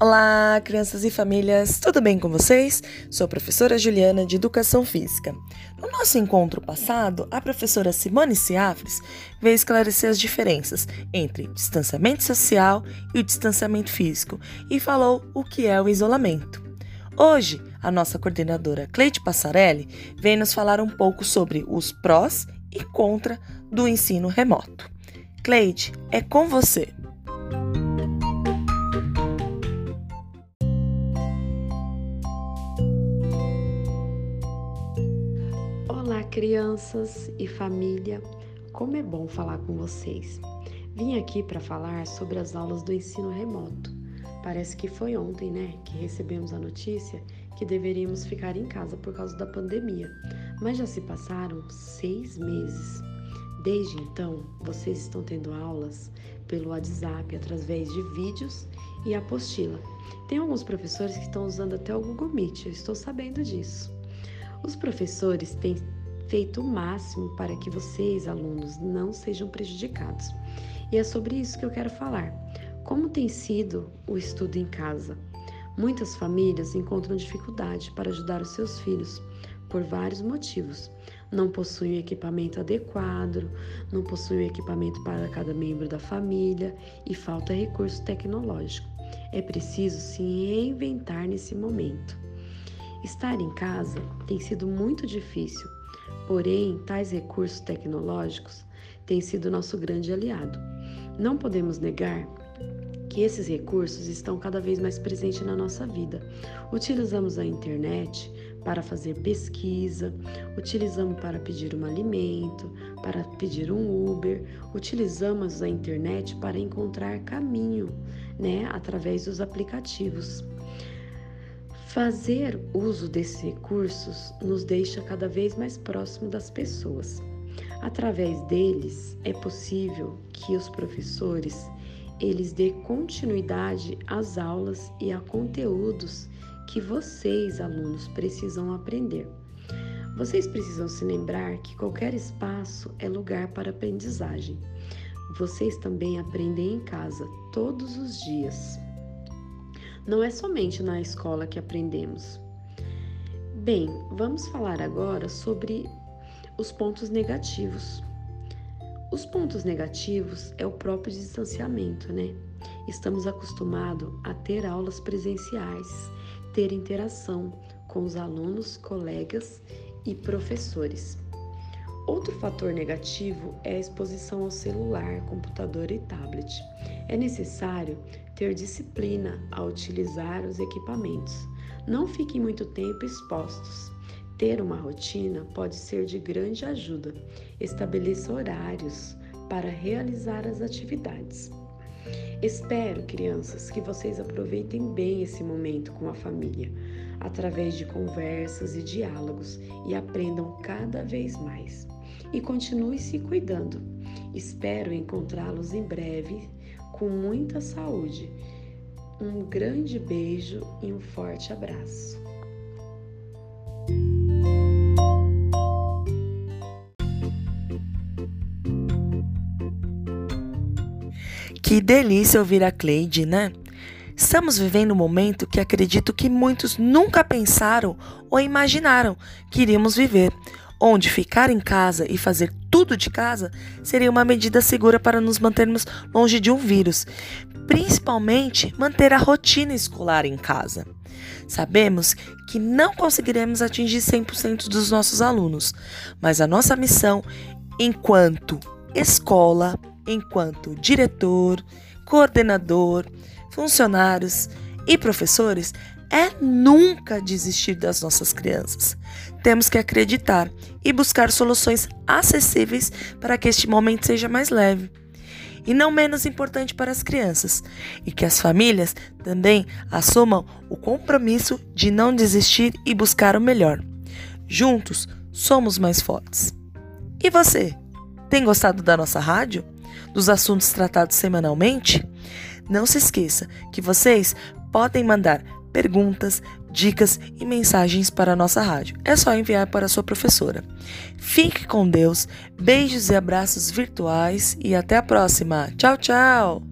Olá, crianças e famílias, tudo bem com vocês? Sou a professora Juliana de Educação Física. No nosso encontro passado, a professora Simone Ciafres veio esclarecer as diferenças entre distanciamento social e o distanciamento físico e falou o que é o isolamento. Hoje, a nossa coordenadora Cleide Passarelli vem nos falar um pouco sobre os prós e contra do ensino remoto. Cleide, é com você. Crianças e família, como é bom falar com vocês. Vim aqui para falar sobre as aulas do ensino remoto. Parece que foi ontem, né, que recebemos a notícia que deveríamos ficar em casa por causa da pandemia, mas já se passaram seis meses. Desde então, vocês estão tendo aulas pelo WhatsApp através de vídeos e apostila. Tem alguns professores que estão usando até o Google Meet, eu estou sabendo disso. Os professores têm feito o máximo para que vocês, alunos, não sejam prejudicados. E é sobre isso que eu quero falar. Como tem sido o estudo em casa? Muitas famílias encontram dificuldade para ajudar os seus filhos por vários motivos. Não possuem equipamento adequado, não possuem equipamento para cada membro da família e falta recurso tecnológico. É preciso se reinventar nesse momento. Estar em casa tem sido muito difícil Porém, tais recursos tecnológicos têm sido nosso grande aliado. Não podemos negar que esses recursos estão cada vez mais presentes na nossa vida. Utilizamos a internet para fazer pesquisa, utilizamos para pedir um alimento, para pedir um Uber, utilizamos a internet para encontrar caminho, né, através dos aplicativos. Fazer uso desses recursos nos deixa cada vez mais próximo das pessoas. Através deles é possível que os professores eles dê continuidade às aulas e a conteúdos que vocês, alunos, precisam aprender. Vocês precisam se lembrar que qualquer espaço é lugar para aprendizagem. Vocês também aprendem em casa todos os dias. Não é somente na escola que aprendemos. Bem, vamos falar agora sobre os pontos negativos. Os pontos negativos é o próprio distanciamento, né? Estamos acostumados a ter aulas presenciais, ter interação com os alunos, colegas e professores. Outro fator negativo é a exposição ao celular, computador e tablet. É necessário ter disciplina ao utilizar os equipamentos. Não fiquem muito tempo expostos. Ter uma rotina pode ser de grande ajuda. Estabeleça horários para realizar as atividades. Espero, crianças, que vocês aproveitem bem esse momento com a família, através de conversas e diálogos e aprendam cada vez mais e continue se cuidando. Espero encontrá-los em breve com muita saúde. Um grande beijo e um forte abraço. Que delícia ouvir a Cleide, né? Estamos vivendo um momento que acredito que muitos nunca pensaram ou imaginaram que iríamos viver onde ficar em casa e fazer tudo de casa seria uma medida segura para nos mantermos longe de um vírus, principalmente manter a rotina escolar em casa. Sabemos que não conseguiremos atingir 100% dos nossos alunos, mas a nossa missão, enquanto escola, enquanto diretor, coordenador, funcionários e professores, é nunca desistir das nossas crianças. Temos que acreditar e buscar soluções acessíveis para que este momento seja mais leve. E não menos importante para as crianças, e que as famílias também assumam o compromisso de não desistir e buscar o melhor. Juntos, somos mais fortes. E você? Tem gostado da nossa rádio? Dos assuntos tratados semanalmente? Não se esqueça que vocês podem mandar perguntas, dicas e mensagens para a nossa rádio. É só enviar para a sua professora. Fique com Deus, beijos e abraços virtuais e até a próxima. Tchau, tchau!